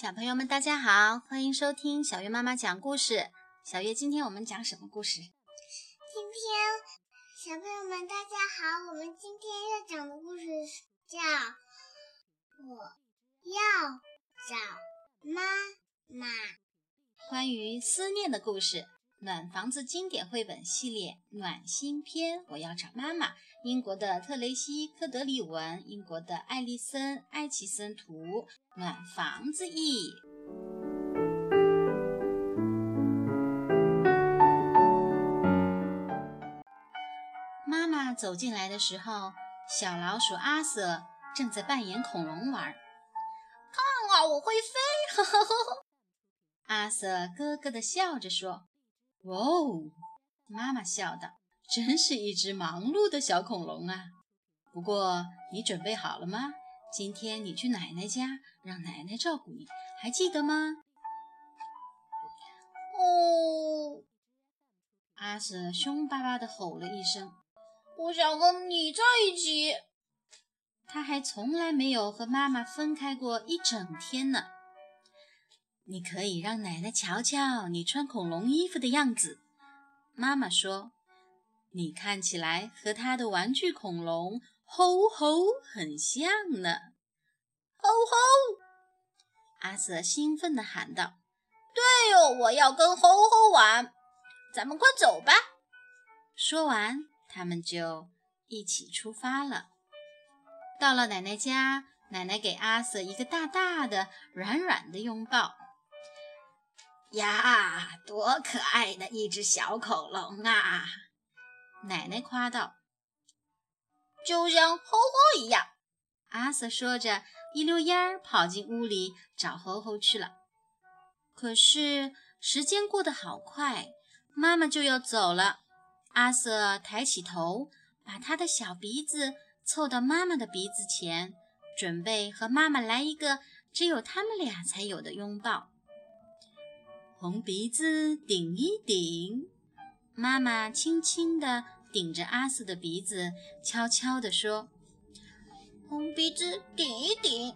小朋友们，大家好，欢迎收听小月妈妈讲故事。小月，今天我们讲什么故事？今天，小朋友们大家好，我们今天要讲的故事叫《我要找妈妈》，关于思念的故事。暖房子经典绘本系列暖心篇，我要找妈妈。英国的特雷西·科德里文，英国的艾丽森·艾奇森图，暖房子译。妈妈走进来的时候，小老鼠阿瑟正在扮演恐龙玩。看啊，我会飞！呵呵呵。阿瑟咯咯地笑着说。哦，妈妈笑道：“真是一只忙碌的小恐龙啊！不过你准备好了吗？今天你去奶奶家，让奶奶照顾你，还记得吗？”哦，阿瑟凶巴巴地吼了一声：“我想和你在一起。”他还从来没有和妈妈分开过一整天呢。你可以让奶奶瞧瞧你穿恐龙衣服的样子。妈妈说：“你看起来和他的玩具恐龙吼吼很像呢。”吼吼！阿瑟兴奋地喊道：“对哦，我要跟吼吼玩，咱们快走吧！”说完，他们就一起出发了。到了奶奶家，奶奶给阿瑟一个大大的、软软的拥抱。呀，多可爱的一只小恐龙啊！奶奶夸道：“就像吼吼一样。”阿瑟说着，一溜烟儿跑进屋里找吼吼去了。可是时间过得好快，妈妈就要走了。阿瑟抬起头，把他的小鼻子凑到妈妈的鼻子前，准备和妈妈来一个只有他们俩才有的拥抱。红鼻子顶一顶，妈妈轻轻地顶着阿瑟的鼻子，悄悄地说：“红鼻子顶一顶。”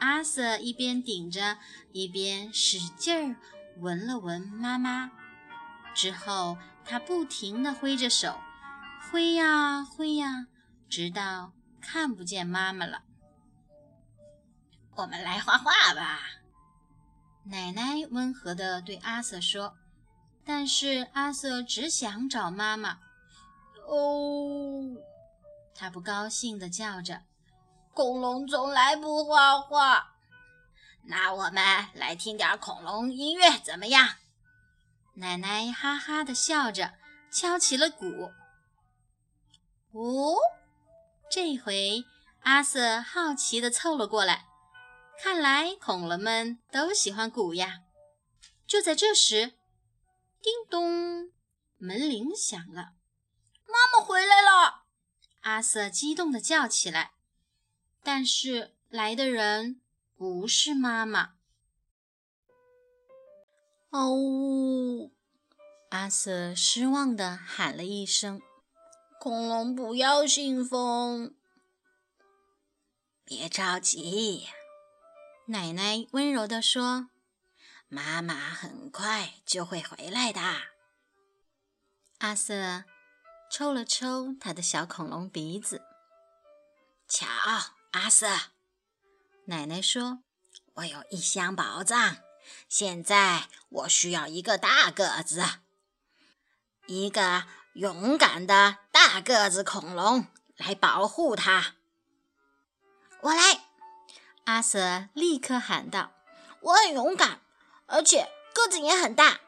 阿瑟一边顶着，一边使劲儿闻了闻妈妈。之后，他不停地挥着手，挥呀挥呀，直到看不见妈妈了。我们来画画吧。奶奶温和地对阿瑟说：“但是阿瑟只想找妈妈。”哦，他不高兴地叫着：“恐龙从来不画画。”那我们来听点恐龙音乐怎么样？奶奶哈哈地笑着，敲起了鼓。哦，这回阿瑟好奇地凑了过来。看来恐龙们都喜欢鼓呀！就在这时，叮咚，门铃响了。妈妈回来了！阿瑟激动地叫起来。但是来的人不是妈妈。哦呜！阿瑟失望地喊了一声：“恐龙不要信封。”别着急。奶奶温柔地说：“妈妈很快就会回来的。”阿瑟抽了抽他的小恐龙鼻子。“瞧，阿瑟，奶奶说，我有一箱宝藏。现在我需要一个大个子，一个勇敢的大个子恐龙来保护它。我来。”阿瑟立刻喊道：“我很勇敢，而且个子也很大。”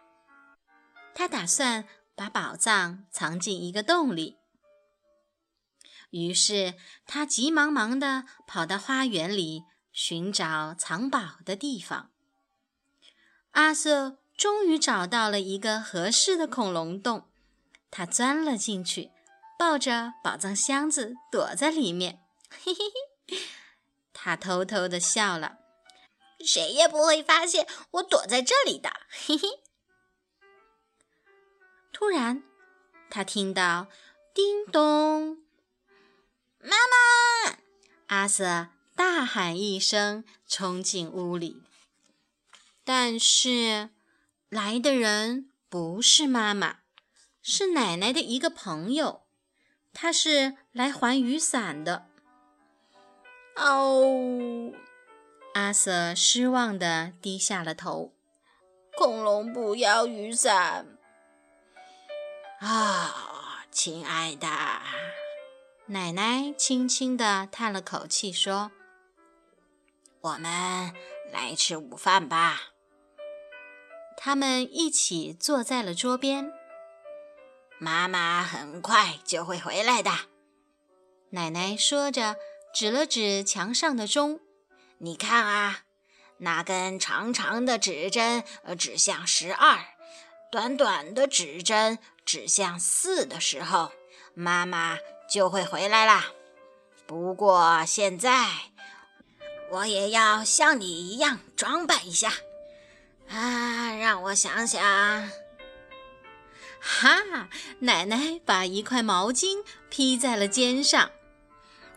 他打算把宝藏藏进一个洞里。于是他急忙忙地跑到花园里寻找藏宝的地方。阿瑟终于找到了一个合适的恐龙洞，他钻了进去，抱着宝藏箱子躲在里面。嘿嘿嘿。他偷偷地笑了，谁也不会发现我躲在这里的。嘿嘿。突然，他听到“叮咚”，妈妈！阿瑟大喊一声，冲进屋里。但是来的人不是妈妈，是奶奶的一个朋友，他是来还雨伞的。哦，阿瑟失望地低下了头。恐龙不要雨伞啊，亲爱的。奶奶轻轻地叹了口气，说：“我们来吃午饭吧。”他们一起坐在了桌边。妈妈很快就会回来的，奶奶说着，指了指墙上的钟：“你看啊，那根长长的指针指向十二，短短的指针指向四的时候，妈妈就会回来啦。不过现在，我也要像你一样装扮一下。”啊，让我想想。哈，奶奶把一块毛巾披在了肩上。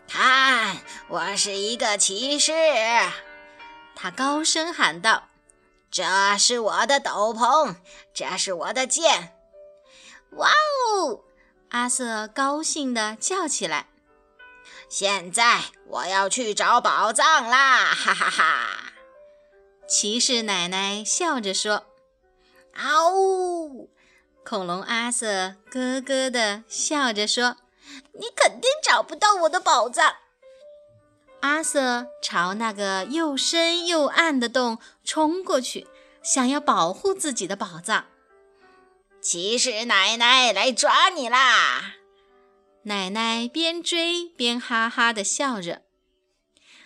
看，我是一个骑士！他高声喊道：“这是我的斗篷，这是我的剑。”哇哦！阿瑟高兴地叫起来：“现在我要去找宝藏啦！”哈哈哈。骑士奶奶笑着说：“嗷呜！”恐龙阿瑟咯咯地笑着说：“你肯定找不到我的宝藏。”阿瑟朝那个又深又暗的洞冲过去，想要保护自己的宝藏。骑士奶奶来抓你啦！奶奶边追边哈哈地笑着，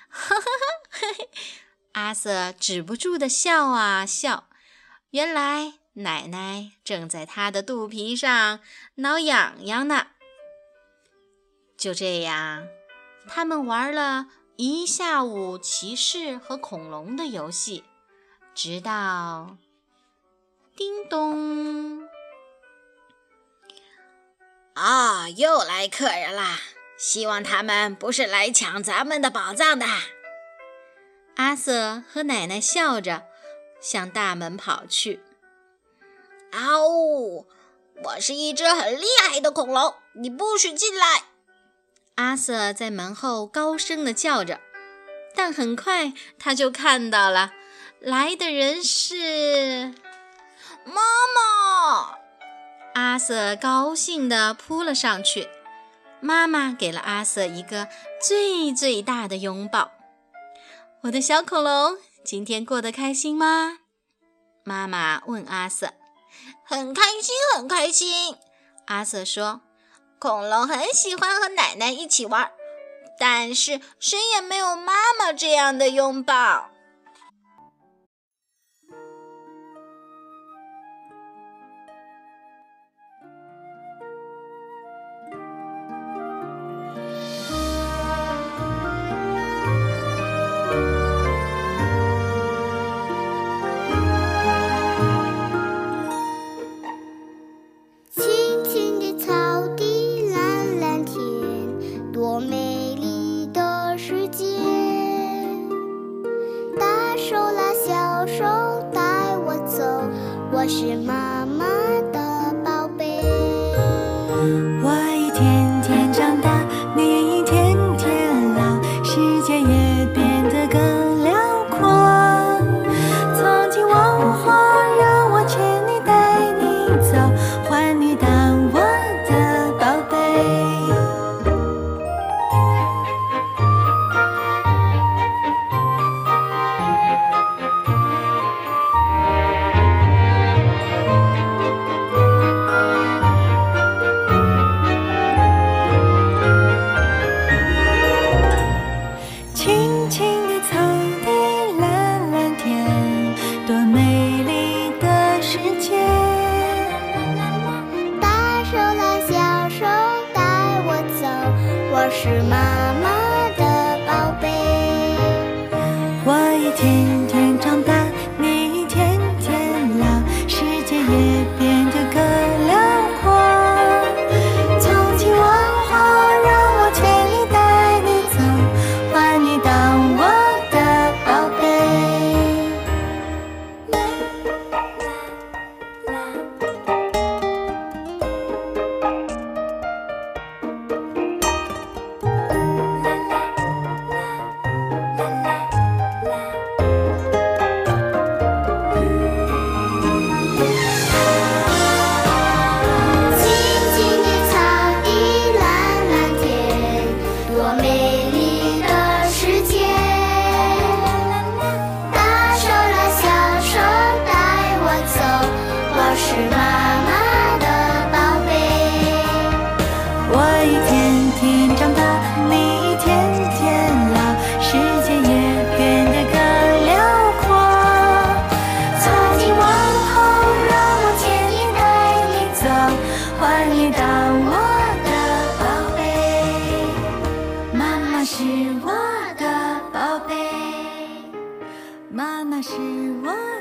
哈哈哈！阿瑟止不住的笑啊笑，原来奶奶正在他的肚皮上挠痒痒呢。就这样，他们玩了一下午骑士和恐龙的游戏，直到叮咚！啊，又来客人啦！希望他们不是来抢咱们的宝藏的。阿瑟和奶奶笑着向大门跑去。嗷呜！我是一只很厉害的恐龙，你不许进来！阿瑟在门后高声地叫着，但很快他就看到了来的人是妈妈。阿瑟高兴地扑了上去，妈妈给了阿瑟一个最最大的拥抱。我的小恐龙今天过得开心吗？妈妈问阿瑟。很开心，很开心。阿瑟说：“恐龙很喜欢和奶奶一起玩，但是谁也没有妈妈这样的拥抱。”是吗是我。